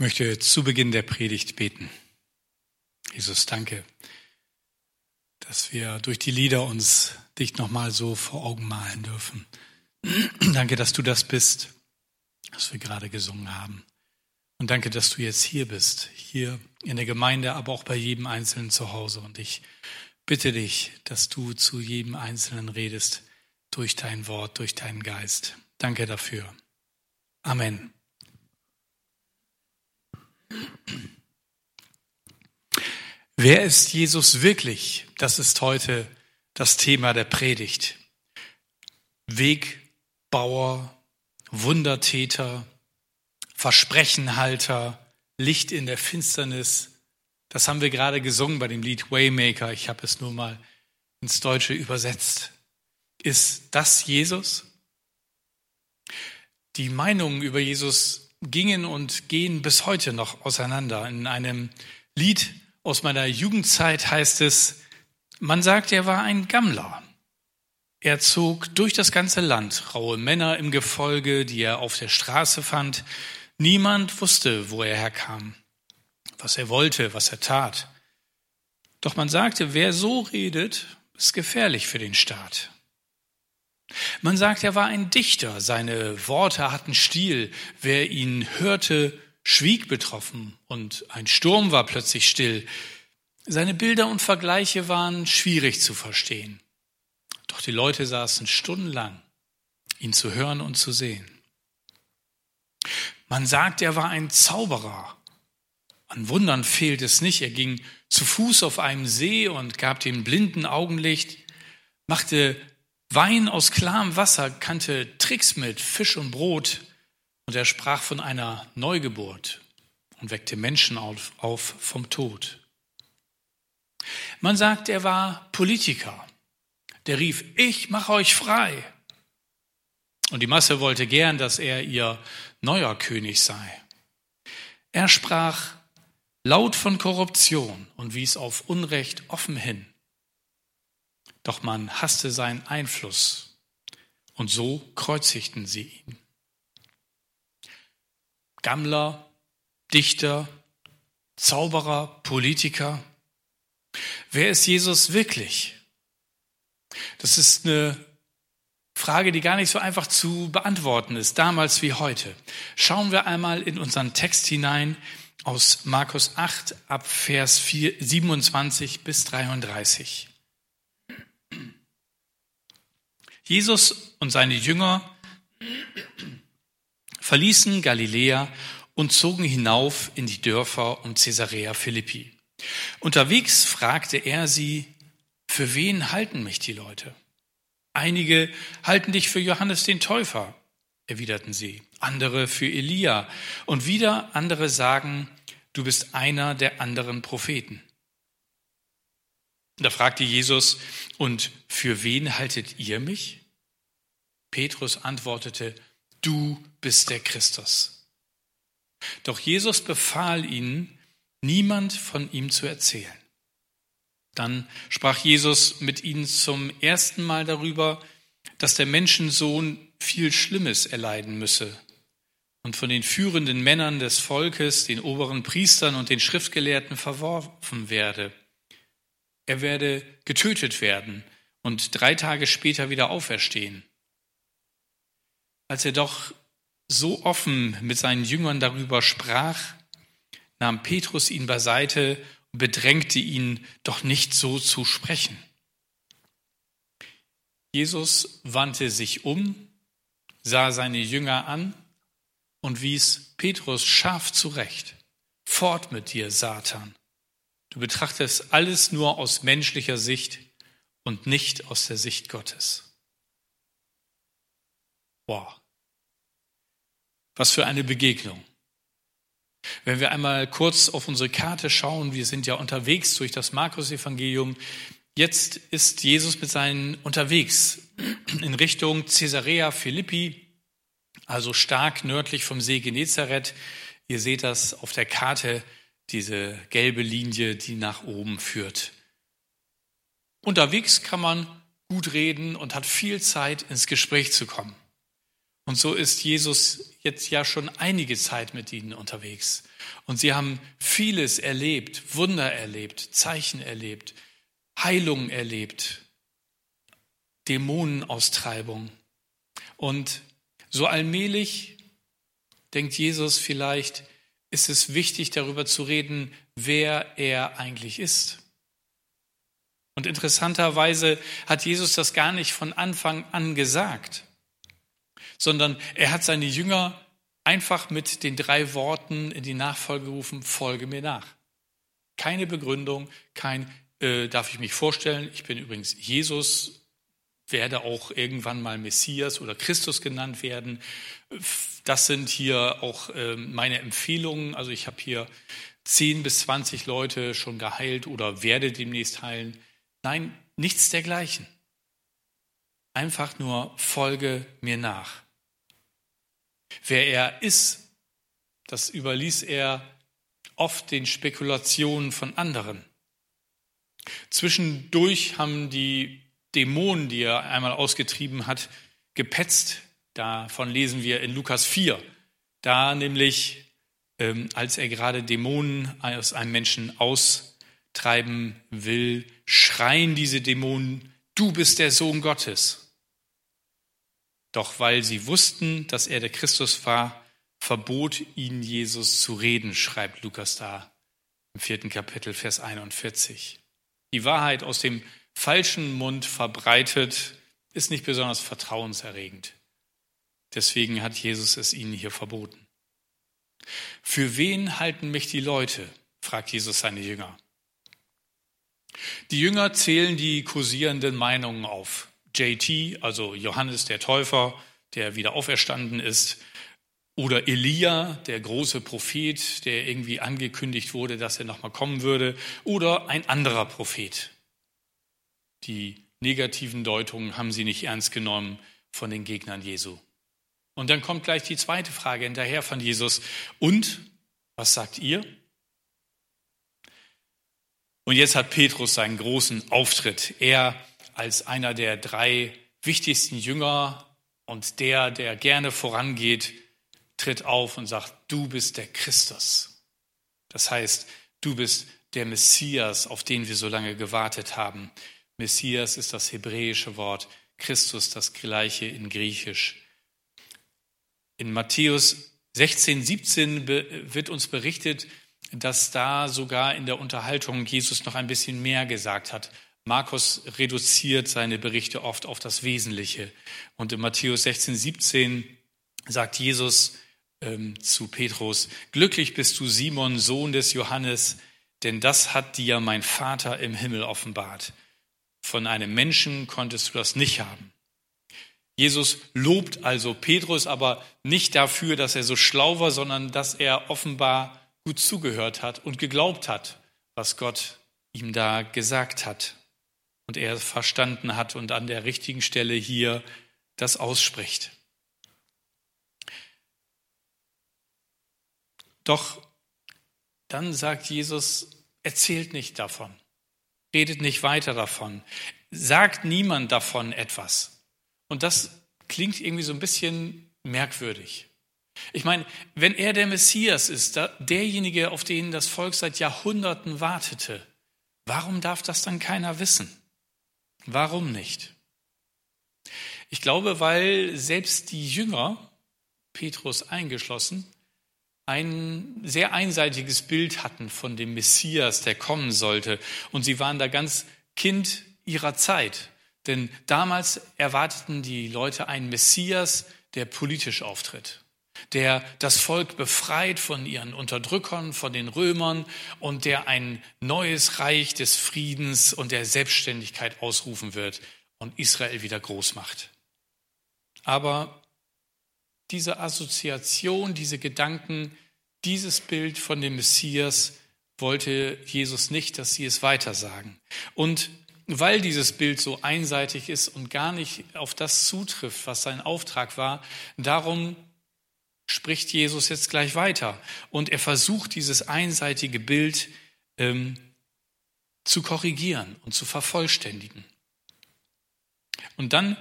Ich möchte zu Beginn der Predigt beten. Jesus, danke, dass wir durch die Lieder uns dich nochmal so vor Augen malen dürfen. danke, dass du das bist, was wir gerade gesungen haben. Und danke, dass du jetzt hier bist, hier in der Gemeinde, aber auch bei jedem Einzelnen zu Hause. Und ich bitte dich, dass du zu jedem Einzelnen redest durch dein Wort, durch deinen Geist. Danke dafür. Amen. Wer ist Jesus wirklich? Das ist heute das Thema der Predigt. Wegbauer, Wundertäter, Versprechenhalter, Licht in der Finsternis. Das haben wir gerade gesungen bei dem Lied Waymaker. Ich habe es nur mal ins Deutsche übersetzt. Ist das Jesus? Die Meinungen über Jesus gingen und gehen bis heute noch auseinander. In einem Lied aus meiner Jugendzeit heißt es, man sagt, er war ein Gammler. Er zog durch das ganze Land, raue Männer im Gefolge, die er auf der Straße fand. Niemand wusste, wo er herkam, was er wollte, was er tat. Doch man sagte, wer so redet, ist gefährlich für den Staat. Man sagt, er war ein Dichter, seine Worte hatten Stil, wer ihn hörte, schwieg betroffen und ein Sturm war plötzlich still. Seine Bilder und Vergleiche waren schwierig zu verstehen. Doch die Leute saßen stundenlang, ihn zu hören und zu sehen. Man sagt, er war ein Zauberer. An Wundern fehlt es nicht. Er ging zu Fuß auf einem See und gab den Blinden Augenlicht, machte Wein aus klarem Wasser kannte Tricks mit Fisch und Brot und er sprach von einer Neugeburt und weckte Menschen auf, auf vom Tod. Man sagt, er war Politiker. Der rief, ich mache euch frei. Und die Masse wollte gern, dass er ihr neuer König sei. Er sprach laut von Korruption und wies auf Unrecht offen hin. Doch man hasste seinen Einfluss und so kreuzigten sie ihn. Gammler, Dichter, Zauberer, Politiker. Wer ist Jesus wirklich? Das ist eine Frage, die gar nicht so einfach zu beantworten ist, damals wie heute. Schauen wir einmal in unseren Text hinein aus Markus 8 ab Vers 4, 27 bis 33. Jesus und seine Jünger verließen Galiläa und zogen hinauf in die Dörfer um Caesarea Philippi. Unterwegs fragte er sie, für wen halten mich die Leute? Einige halten dich für Johannes den Täufer, erwiderten sie, andere für Elia und wieder andere sagen, du bist einer der anderen Propheten. Da fragte Jesus, und für wen haltet ihr mich? Petrus antwortete, du bist der Christus. Doch Jesus befahl ihnen, niemand von ihm zu erzählen. Dann sprach Jesus mit ihnen zum ersten Mal darüber, dass der Menschensohn viel Schlimmes erleiden müsse und von den führenden Männern des Volkes, den oberen Priestern und den Schriftgelehrten verworfen werde. Er werde getötet werden und drei Tage später wieder auferstehen. Als er doch so offen mit seinen Jüngern darüber sprach, nahm Petrus ihn beiseite und bedrängte ihn, doch nicht so zu sprechen. Jesus wandte sich um, sah seine Jünger an und wies Petrus scharf zurecht. Fort mit dir, Satan. Du betrachtest alles nur aus menschlicher Sicht und nicht aus der Sicht Gottes. Wow. Was für eine Begegnung. Wenn wir einmal kurz auf unsere Karte schauen, wir sind ja unterwegs durch das Markus-Evangelium. Jetzt ist Jesus mit seinen unterwegs in Richtung Caesarea Philippi, also stark nördlich vom See Genezareth. Ihr seht das auf der Karte, diese gelbe Linie, die nach oben führt. Unterwegs kann man gut reden und hat viel Zeit, ins Gespräch zu kommen. Und so ist Jesus jetzt ja schon einige Zeit mit ihnen unterwegs. Und sie haben vieles erlebt, Wunder erlebt, Zeichen erlebt, Heilung erlebt, Dämonenaustreibung. Und so allmählich denkt Jesus vielleicht, ist es wichtig darüber zu reden, wer er eigentlich ist. Und interessanterweise hat Jesus das gar nicht von Anfang an gesagt, sondern er hat seine Jünger einfach mit den drei Worten in die Nachfolge gerufen, folge mir nach. Keine Begründung, kein, äh, darf ich mich vorstellen, ich bin übrigens Jesus, werde auch irgendwann mal Messias oder Christus genannt werden. Das sind hier auch äh, meine Empfehlungen. Also ich habe hier 10 bis 20 Leute schon geheilt oder werde demnächst heilen. Nein, nichts dergleichen. Einfach nur folge mir nach. Wer er ist, das überließ er oft den Spekulationen von anderen. Zwischendurch haben die Dämonen, die er einmal ausgetrieben hat, gepetzt. Davon lesen wir in Lukas 4. Da nämlich, ähm, als er gerade Dämonen aus einem Menschen austreiben will, schreien diese Dämonen, du bist der Sohn Gottes. Doch weil sie wussten, dass er der Christus war, verbot ihnen Jesus zu reden, schreibt Lukas da im vierten Kapitel, Vers 41. Die Wahrheit aus dem falschen Mund verbreitet ist nicht besonders vertrauenserregend. Deswegen hat Jesus es ihnen hier verboten. Für wen halten mich die Leute? fragt Jesus seine Jünger. Die Jünger zählen die kursierenden Meinungen auf. JT, also Johannes der Täufer, der wieder auferstanden ist, oder Elia, der große Prophet, der irgendwie angekündigt wurde, dass er nochmal kommen würde, oder ein anderer Prophet. Die negativen Deutungen haben sie nicht ernst genommen von den Gegnern Jesu. Und dann kommt gleich die zweite Frage hinterher von Jesus. Und, was sagt ihr? Und jetzt hat Petrus seinen großen Auftritt. Er als einer der drei wichtigsten Jünger und der, der gerne vorangeht, tritt auf und sagt, du bist der Christus. Das heißt, du bist der Messias, auf den wir so lange gewartet haben. Messias ist das hebräische Wort, Christus das gleiche in Griechisch. In Matthäus 16, 17 wird uns berichtet, dass da sogar in der Unterhaltung Jesus noch ein bisschen mehr gesagt hat. Markus reduziert seine Berichte oft auf das Wesentliche. Und in Matthäus 16, 17 sagt Jesus ähm, zu Petrus, glücklich bist du Simon, Sohn des Johannes, denn das hat dir mein Vater im Himmel offenbart. Von einem Menschen konntest du das nicht haben. Jesus lobt also Petrus aber nicht dafür, dass er so schlau war, sondern dass er offenbar gut zugehört hat und geglaubt hat, was Gott ihm da gesagt hat und er verstanden hat und an der richtigen Stelle hier das ausspricht. Doch dann sagt Jesus, erzählt nicht davon, redet nicht weiter davon, sagt niemand davon etwas. Und das klingt irgendwie so ein bisschen merkwürdig. Ich meine, wenn er der Messias ist, derjenige, auf den das Volk seit Jahrhunderten wartete, warum darf das dann keiner wissen? Warum nicht? Ich glaube, weil selbst die Jünger, Petrus eingeschlossen, ein sehr einseitiges Bild hatten von dem Messias, der kommen sollte. Und sie waren da ganz Kind ihrer Zeit. Denn damals erwarteten die Leute einen Messias, der politisch auftritt, der das Volk befreit von ihren Unterdrückern, von den Römern und der ein neues Reich des Friedens und der Selbstständigkeit ausrufen wird und Israel wieder groß macht. Aber diese Assoziation, diese Gedanken, dieses Bild von dem Messias wollte Jesus nicht, dass sie es weitersagen. Und weil dieses Bild so einseitig ist und gar nicht auf das zutrifft, was sein Auftrag war, darum spricht Jesus jetzt gleich weiter. Und er versucht, dieses einseitige Bild ähm, zu korrigieren und zu vervollständigen. Und dann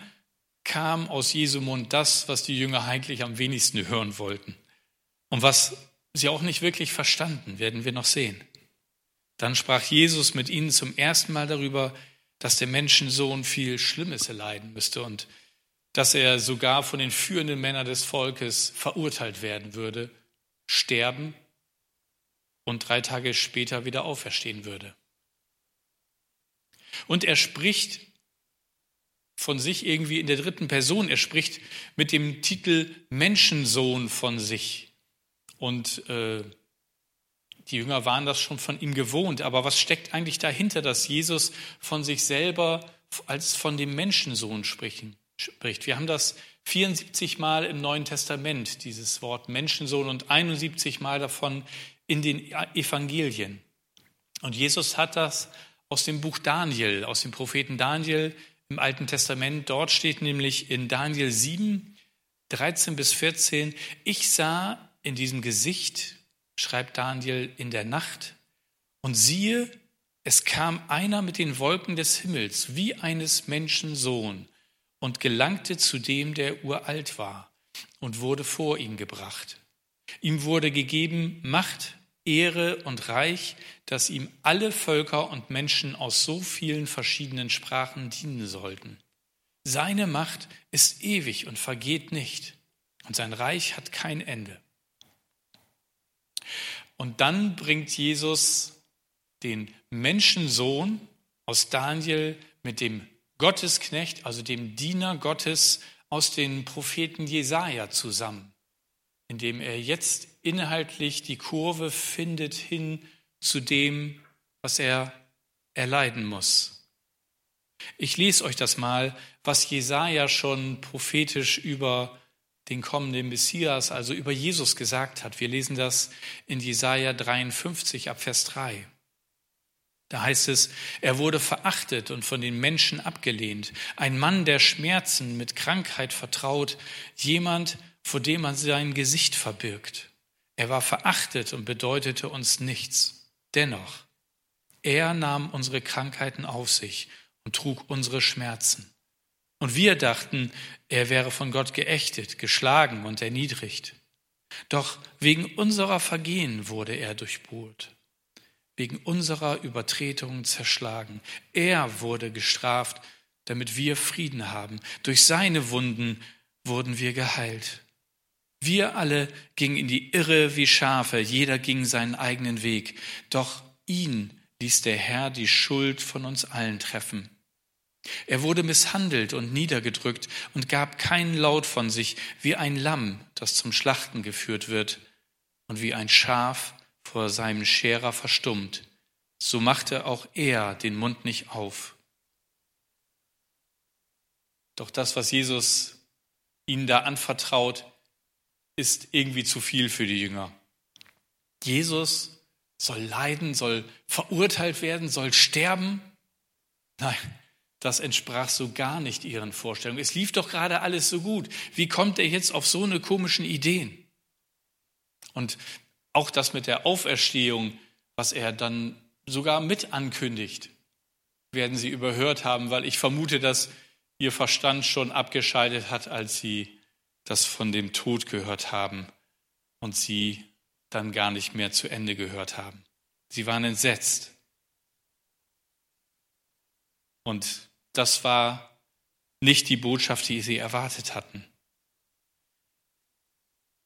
kam aus Jesu Mund das, was die Jünger eigentlich am wenigsten hören wollten und was sie auch nicht wirklich verstanden, werden wir noch sehen. Dann sprach Jesus mit ihnen zum ersten Mal darüber, dass der Menschensohn viel Schlimmes erleiden müsste und dass er sogar von den führenden Männern des Volkes verurteilt werden würde, sterben und drei Tage später wieder auferstehen würde. Und er spricht von sich irgendwie in der dritten Person. Er spricht mit dem Titel Menschensohn von sich. Und äh, die Jünger waren das schon von ihm gewohnt. Aber was steckt eigentlich dahinter, dass Jesus von sich selber als von dem Menschensohn sprechen, spricht? Wir haben das 74 Mal im Neuen Testament, dieses Wort Menschensohn, und 71 Mal davon in den Evangelien. Und Jesus hat das aus dem Buch Daniel, aus dem Propheten Daniel im Alten Testament. Dort steht nämlich in Daniel 7, 13 bis 14, ich sah in diesem Gesicht, schreibt Daniel, in der Nacht, und siehe, es kam einer mit den Wolken des Himmels, wie eines Menschen Sohn, und gelangte zu dem, der uralt war, und wurde vor ihm gebracht. Ihm wurde gegeben Macht, Ehre und Reich, dass ihm alle Völker und Menschen aus so vielen verschiedenen Sprachen dienen sollten. Seine Macht ist ewig und vergeht nicht, und sein Reich hat kein Ende. Und dann bringt Jesus den Menschensohn aus Daniel mit dem Gottesknecht, also dem Diener Gottes aus den Propheten Jesaja zusammen, indem er jetzt inhaltlich die Kurve findet hin zu dem, was er erleiden muss. Ich lese euch das mal, was Jesaja schon prophetisch über den kommenden Messias, also über Jesus gesagt hat. Wir lesen das in Jesaja 53 ab Vers 3. Da heißt es, er wurde verachtet und von den Menschen abgelehnt, ein Mann der Schmerzen, mit Krankheit vertraut, jemand, vor dem man sein Gesicht verbirgt. Er war verachtet und bedeutete uns nichts. Dennoch, er nahm unsere Krankheiten auf sich und trug unsere Schmerzen. Und wir dachten, er wäre von Gott geächtet, geschlagen und erniedrigt. Doch wegen unserer Vergehen wurde er durchbohrt, wegen unserer Übertretungen zerschlagen. Er wurde gestraft, damit wir Frieden haben. Durch seine Wunden wurden wir geheilt. Wir alle gingen in die Irre wie Schafe, jeder ging seinen eigenen Weg. Doch ihn ließ der Herr die Schuld von uns allen treffen. Er wurde misshandelt und niedergedrückt und gab keinen Laut von sich, wie ein Lamm, das zum Schlachten geführt wird, und wie ein Schaf vor seinem Scherer verstummt. So machte auch er den Mund nicht auf. Doch das, was Jesus ihnen da anvertraut, ist irgendwie zu viel für die Jünger. Jesus soll leiden, soll verurteilt werden, soll sterben. Nein, das entsprach so gar nicht ihren Vorstellungen. Es lief doch gerade alles so gut. Wie kommt er jetzt auf so eine komischen Ideen? Und auch das mit der Auferstehung, was er dann sogar mit ankündigt, werden sie überhört haben, weil ich vermute, dass ihr Verstand schon abgeschaltet hat, als sie das von dem Tod gehört haben und sie dann gar nicht mehr zu Ende gehört haben. Sie waren entsetzt. Und das war nicht die Botschaft, die sie erwartet hatten.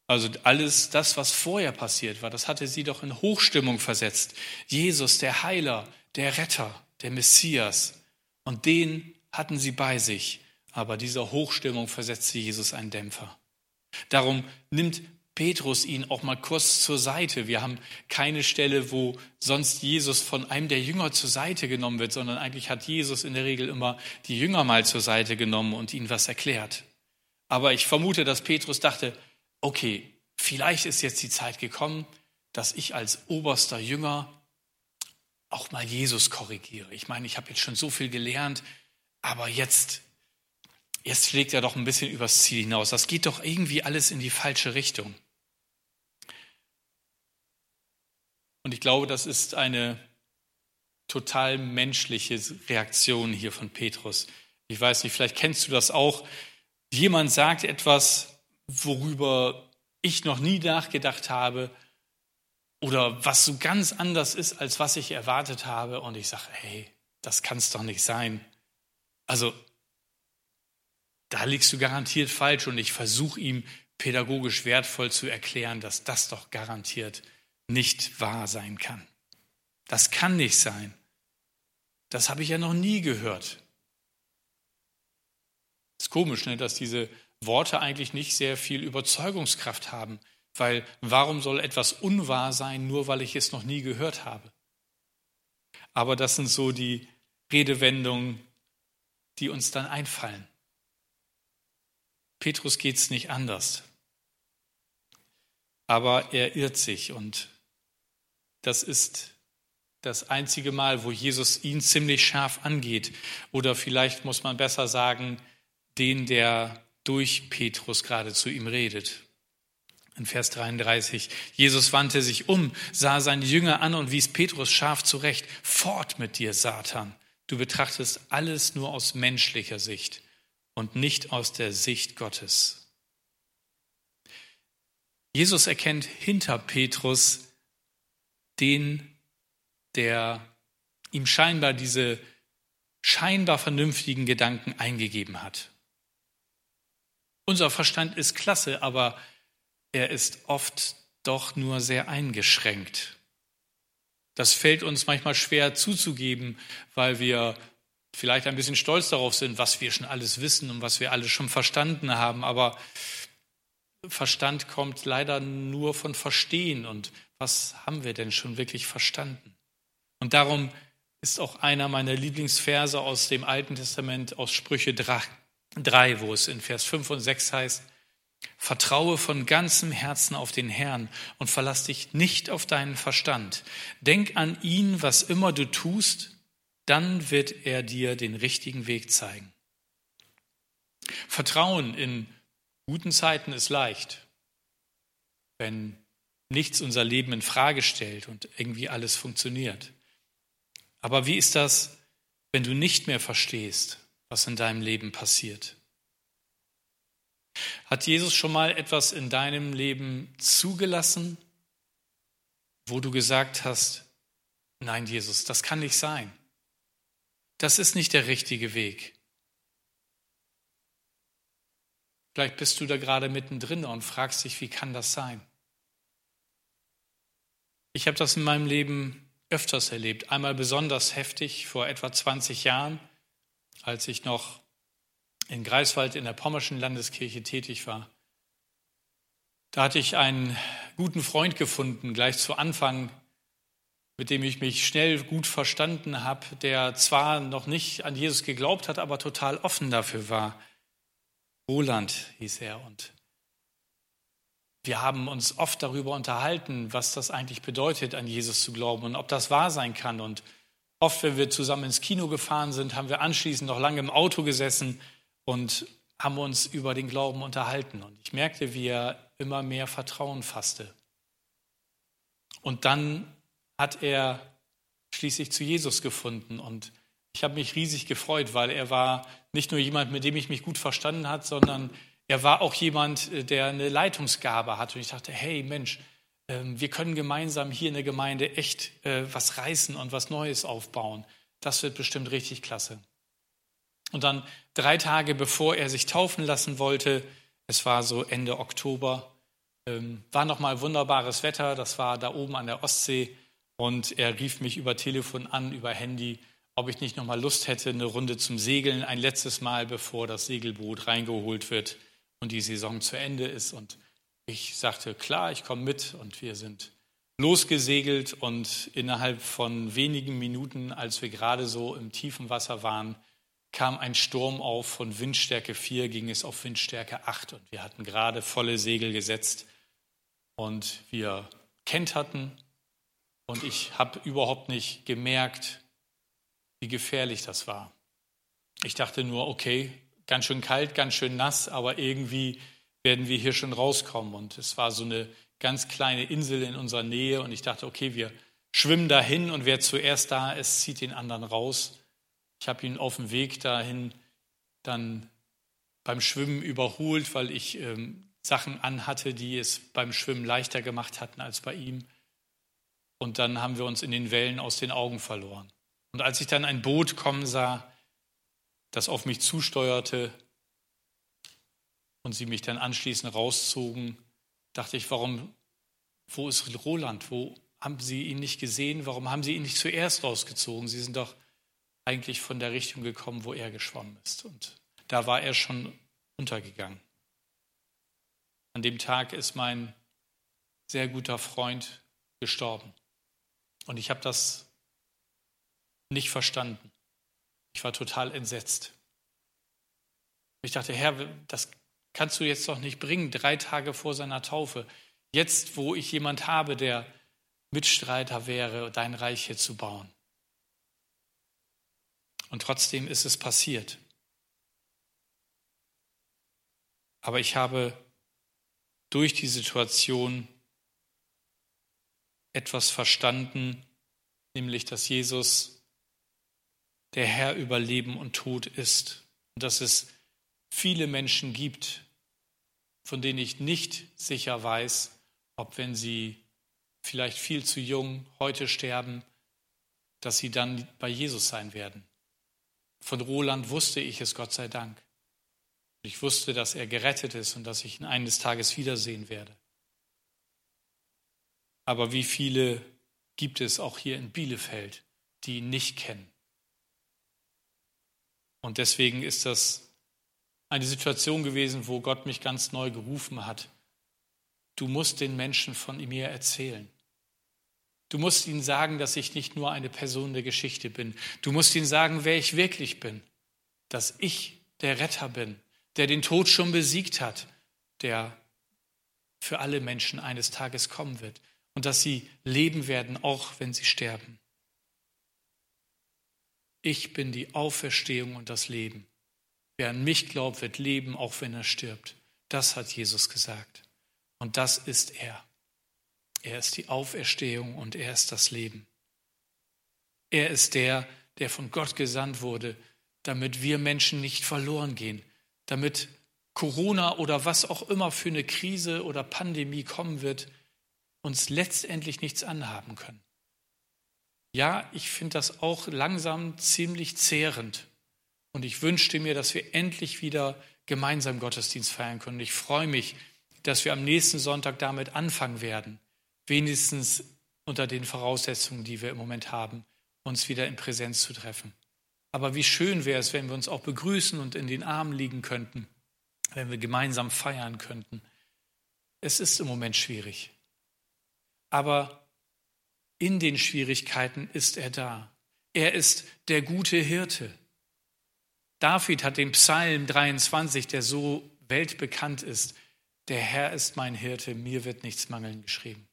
Also alles das, was vorher passiert war, das hatte sie doch in Hochstimmung versetzt. Jesus, der Heiler, der Retter, der Messias. Und den hatten sie bei sich aber dieser Hochstimmung versetzte Jesus einen Dämpfer. Darum nimmt Petrus ihn auch mal kurz zur Seite. Wir haben keine Stelle, wo sonst Jesus von einem der Jünger zur Seite genommen wird, sondern eigentlich hat Jesus in der Regel immer die Jünger mal zur Seite genommen und ihnen was erklärt. Aber ich vermute, dass Petrus dachte, okay, vielleicht ist jetzt die Zeit gekommen, dass ich als oberster Jünger auch mal Jesus korrigiere. Ich meine, ich habe jetzt schon so viel gelernt, aber jetzt jetzt schlägt er doch ein bisschen übers Ziel hinaus. Das geht doch irgendwie alles in die falsche Richtung. Und ich glaube, das ist eine total menschliche Reaktion hier von Petrus. Ich weiß nicht, vielleicht kennst du das auch, Jemand sagt etwas, worüber ich noch nie nachgedacht habe oder was so ganz anders ist, als was ich erwartet habe. Und ich sage, hey, das kann es doch nicht sein. Also, da liegst du garantiert falsch und ich versuche ihm pädagogisch wertvoll zu erklären, dass das doch garantiert nicht wahr sein kann. Das kann nicht sein. Das habe ich ja noch nie gehört. Ist komisch, ne, dass diese Worte eigentlich nicht sehr viel Überzeugungskraft haben, weil warum soll etwas unwahr sein, nur weil ich es noch nie gehört habe? Aber das sind so die Redewendungen, die uns dann einfallen. Petrus geht es nicht anders. Aber er irrt sich und das ist das einzige Mal, wo Jesus ihn ziemlich scharf angeht. Oder vielleicht muss man besser sagen, den, der durch Petrus gerade zu ihm redet. In Vers 33, Jesus wandte sich um, sah seine Jünger an und wies Petrus scharf zurecht. Fort mit dir, Satan. Du betrachtest alles nur aus menschlicher Sicht und nicht aus der Sicht Gottes. Jesus erkennt hinter Petrus den, der ihm scheinbar diese scheinbar vernünftigen Gedanken eingegeben hat. Unser Verstand ist klasse, aber er ist oft doch nur sehr eingeschränkt. Das fällt uns manchmal schwer zuzugeben, weil wir vielleicht ein bisschen stolz darauf sind, was wir schon alles wissen und was wir alles schon verstanden haben. Aber Verstand kommt leider nur von Verstehen. Und was haben wir denn schon wirklich verstanden? Und darum ist auch einer meiner Lieblingsverse aus dem Alten Testament, aus Sprüche 3, wo es in Vers 5 und 6 heißt, Vertraue von ganzem Herzen auf den Herrn und verlass dich nicht auf deinen Verstand. Denk an ihn, was immer du tust, dann wird er dir den richtigen Weg zeigen. Vertrauen in guten Zeiten ist leicht, wenn nichts unser Leben in Frage stellt und irgendwie alles funktioniert. Aber wie ist das, wenn du nicht mehr verstehst, was in deinem Leben passiert? Hat Jesus schon mal etwas in deinem Leben zugelassen, wo du gesagt hast, nein, Jesus, das kann nicht sein. Das ist nicht der richtige Weg. Vielleicht bist du da gerade mittendrin und fragst dich, wie kann das sein? Ich habe das in meinem Leben öfters erlebt. Einmal besonders heftig vor etwa 20 Jahren, als ich noch in Greifswald in der Pommerschen Landeskirche tätig war. Da hatte ich einen guten Freund gefunden, gleich zu Anfang, mit dem ich mich schnell gut verstanden habe, der zwar noch nicht an Jesus geglaubt hat, aber total offen dafür war. Roland hieß er und wir haben uns oft darüber unterhalten, was das eigentlich bedeutet, an Jesus zu glauben und ob das wahr sein kann. Und oft, wenn wir zusammen ins Kino gefahren sind, haben wir anschließend noch lange im Auto gesessen und haben uns über den Glauben unterhalten. Und ich merkte, wie er immer mehr Vertrauen fasste. Und dann hat er schließlich zu Jesus gefunden. Und ich habe mich riesig gefreut, weil er war nicht nur jemand, mit dem ich mich gut verstanden hat, sondern er war auch jemand, der eine Leitungsgabe hat. Und ich dachte, hey Mensch, wir können gemeinsam hier in der Gemeinde echt äh, was reißen und was Neues aufbauen. Das wird bestimmt richtig klasse. Und dann drei Tage bevor er sich taufen lassen wollte, es war so Ende Oktober, ähm, war nochmal wunderbares Wetter, das war da oben an der Ostsee und er rief mich über Telefon an, über Handy, ob ich nicht nochmal Lust hätte, eine Runde zum Segeln, ein letztes Mal, bevor das Segelboot reingeholt wird und die Saison zu Ende ist. Und ich sagte, klar, ich komme mit und wir sind losgesegelt und innerhalb von wenigen Minuten, als wir gerade so im tiefen Wasser waren, kam ein Sturm auf, von Windstärke 4 ging es auf Windstärke 8 und wir hatten gerade volle Segel gesetzt und wir kenterten und ich habe überhaupt nicht gemerkt, wie gefährlich das war. Ich dachte nur, okay, ganz schön kalt, ganz schön nass, aber irgendwie werden wir hier schon rauskommen. Und es war so eine ganz kleine Insel in unserer Nähe und ich dachte, okay, wir schwimmen dahin und wer zuerst da ist, zieht den anderen raus. Ich habe ihn auf dem Weg dahin dann beim Schwimmen überholt, weil ich ähm, Sachen anhatte, die es beim Schwimmen leichter gemacht hatten als bei ihm. Und dann haben wir uns in den Wellen aus den Augen verloren. Und als ich dann ein Boot kommen sah, das auf mich zusteuerte und sie mich dann anschließend rauszogen, dachte ich, warum, wo ist Roland? Wo haben Sie ihn nicht gesehen? Warum haben Sie ihn nicht zuerst rausgezogen? Sie sind doch eigentlich von der Richtung gekommen, wo er geschwommen ist. Und da war er schon untergegangen. An dem Tag ist mein sehr guter Freund gestorben. Und ich habe das nicht verstanden. Ich war total entsetzt. Ich dachte, Herr, das kannst du jetzt doch nicht bringen, drei Tage vor seiner Taufe. Jetzt, wo ich jemand habe, der Mitstreiter wäre, dein Reich hier zu bauen. Und trotzdem ist es passiert. Aber ich habe durch die Situation etwas verstanden, nämlich dass Jesus der Herr über Leben und Tod ist und dass es viele Menschen gibt, von denen ich nicht sicher weiß, ob wenn sie vielleicht viel zu jung heute sterben, dass sie dann bei Jesus sein werden. Von Roland wusste ich es, Gott sei Dank. Ich wusste, dass er gerettet ist und dass ich ihn eines Tages wiedersehen werde. Aber wie viele gibt es auch hier in Bielefeld, die ihn nicht kennen? Und deswegen ist das eine Situation gewesen, wo Gott mich ganz neu gerufen hat. Du musst den Menschen von mir erzählen. Du musst ihnen sagen, dass ich nicht nur eine Person der Geschichte bin. Du musst ihnen sagen, wer ich wirklich bin. Dass ich der Retter bin, der den Tod schon besiegt hat, der für alle Menschen eines Tages kommen wird und dass sie leben werden, auch wenn sie sterben. Ich bin die Auferstehung und das Leben. Wer an mich glaubt, wird leben, auch wenn er stirbt. Das hat Jesus gesagt. Und das ist er. Er ist die Auferstehung und er ist das Leben. Er ist der, der von Gott gesandt wurde, damit wir Menschen nicht verloren gehen, damit Corona oder was auch immer für eine Krise oder Pandemie kommen wird, uns letztendlich nichts anhaben können. Ja, ich finde das auch langsam ziemlich zehrend. Und ich wünschte mir, dass wir endlich wieder gemeinsam Gottesdienst feiern können. Ich freue mich, dass wir am nächsten Sonntag damit anfangen werden, wenigstens unter den Voraussetzungen, die wir im Moment haben, uns wieder in Präsenz zu treffen. Aber wie schön wäre es, wenn wir uns auch begrüßen und in den Armen liegen könnten, wenn wir gemeinsam feiern könnten. Es ist im Moment schwierig. Aber in den Schwierigkeiten ist er da. Er ist der gute Hirte. David hat den Psalm 23, der so weltbekannt ist, der Herr ist mein Hirte, mir wird nichts mangeln geschrieben.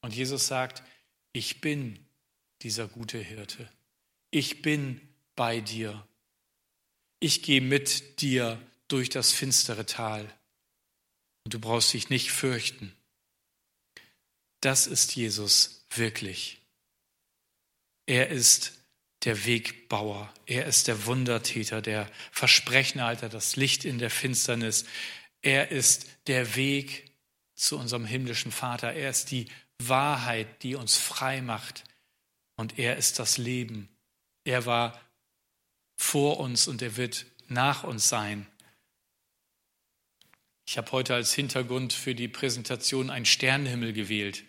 Und Jesus sagt, ich bin dieser gute Hirte. Ich bin bei dir. Ich gehe mit dir durch das finstere Tal. Und du brauchst dich nicht fürchten. Das ist Jesus wirklich. Er ist der Wegbauer. Er ist der Wundertäter, der Versprechenhalter, das Licht in der Finsternis. Er ist der Weg zu unserem himmlischen Vater. Er ist die Wahrheit, die uns frei macht. Und er ist das Leben. Er war vor uns und er wird nach uns sein. Ich habe heute als Hintergrund für die Präsentation einen Sternenhimmel gewählt.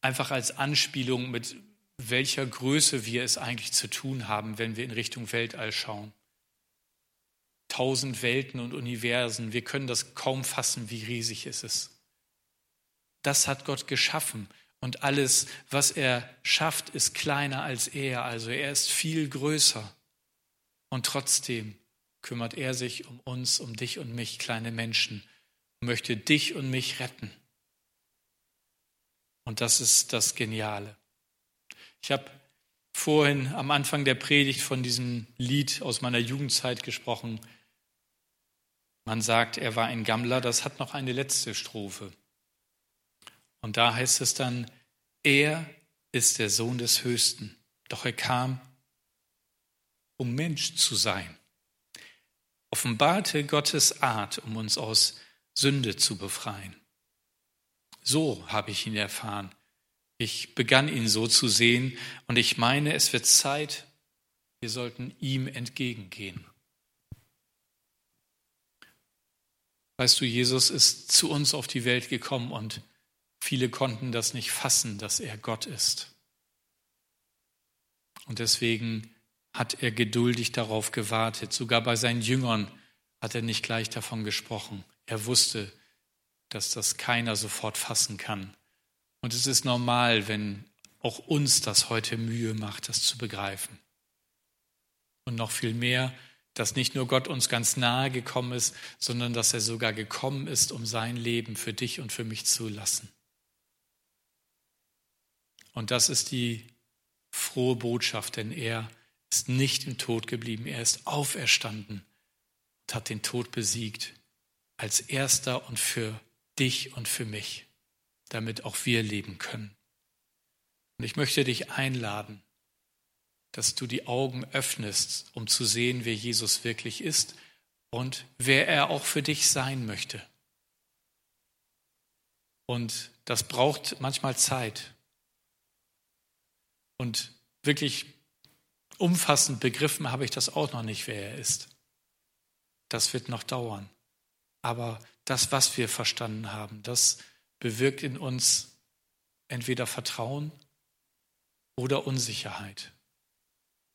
Einfach als Anspielung, mit welcher Größe wir es eigentlich zu tun haben, wenn wir in Richtung Weltall schauen. Tausend Welten und Universen, wir können das kaum fassen, wie riesig es ist. Das hat Gott geschaffen. Und alles, was er schafft, ist kleiner als er. Also er ist viel größer. Und trotzdem kümmert er sich um uns, um dich und mich, kleine Menschen, und möchte dich und mich retten. Und das ist das Geniale. Ich habe vorhin am Anfang der Predigt von diesem Lied aus meiner Jugendzeit gesprochen. Man sagt, er war ein Gammler, das hat noch eine letzte Strophe. Und da heißt es dann, er ist der Sohn des Höchsten, doch er kam, um Mensch zu sein. offenbarte Gottes Art, um uns aus Sünde zu befreien. So habe ich ihn erfahren. Ich begann ihn so zu sehen und ich meine, es wird Zeit, wir sollten ihm entgegengehen. Weißt du, Jesus ist zu uns auf die Welt gekommen und viele konnten das nicht fassen, dass er Gott ist. Und deswegen hat er geduldig darauf gewartet. Sogar bei seinen Jüngern hat er nicht gleich davon gesprochen. Er wusste, dass das keiner sofort fassen kann. Und es ist normal, wenn auch uns das heute Mühe macht, das zu begreifen. Und noch viel mehr, dass nicht nur Gott uns ganz nahe gekommen ist, sondern dass er sogar gekommen ist, um sein Leben für dich und für mich zu lassen. Und das ist die frohe Botschaft, denn er ist nicht im Tod geblieben, er ist auferstanden und hat den Tod besiegt als erster und für dich und für mich, damit auch wir leben können. Und ich möchte dich einladen, dass du die Augen öffnest, um zu sehen, wer Jesus wirklich ist und wer er auch für dich sein möchte. Und das braucht manchmal Zeit. Und wirklich umfassend begriffen habe ich das auch noch nicht, wer er ist. Das wird noch dauern. Aber das, was wir verstanden haben, das bewirkt in uns entweder Vertrauen oder Unsicherheit.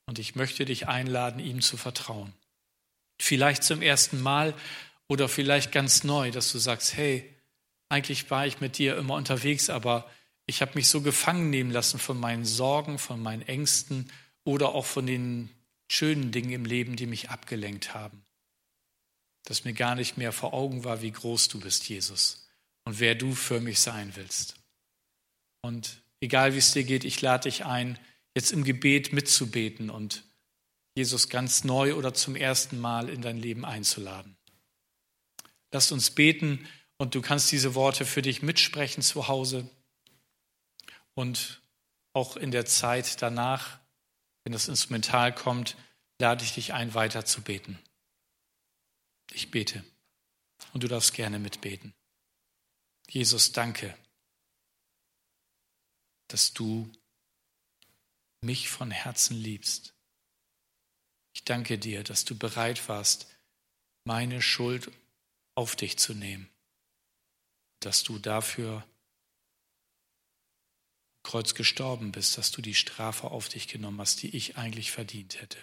Und ich möchte dich einladen, ihm zu vertrauen. Vielleicht zum ersten Mal oder vielleicht ganz neu, dass du sagst, hey, eigentlich war ich mit dir immer unterwegs, aber ich habe mich so gefangen nehmen lassen von meinen Sorgen, von meinen Ängsten oder auch von den schönen Dingen im Leben, die mich abgelenkt haben. Dass mir gar nicht mehr vor Augen war, wie groß du bist, Jesus, und wer du für mich sein willst. Und egal wie es dir geht, ich lade dich ein, jetzt im Gebet mitzubeten und Jesus ganz neu oder zum ersten Mal in dein Leben einzuladen. Lass uns beten und du kannst diese Worte für dich mitsprechen zu Hause und auch in der Zeit danach wenn das Instrumental kommt, lade ich dich ein, weiter zu beten. Ich bete und du darfst gerne mitbeten. Jesus, danke, dass du mich von Herzen liebst. Ich danke dir, dass du bereit warst, meine Schuld auf dich zu nehmen, dass du dafür Kreuz gestorben bist, dass du die Strafe auf dich genommen hast, die ich eigentlich verdient hätte.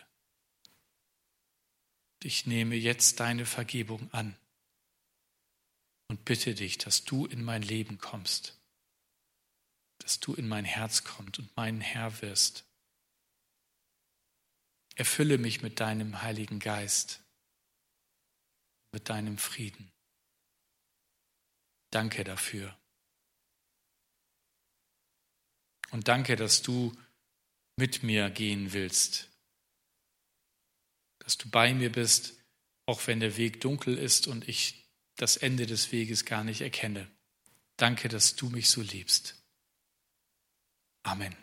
Ich nehme jetzt deine Vergebung an und bitte dich, dass du in mein Leben kommst, dass du in mein Herz kommst und mein Herr wirst. Erfülle mich mit deinem Heiligen Geist, mit deinem Frieden. Danke dafür. Und danke, dass du mit mir gehen willst, dass du bei mir bist, auch wenn der Weg dunkel ist und ich das Ende des Weges gar nicht erkenne. Danke, dass du mich so liebst. Amen.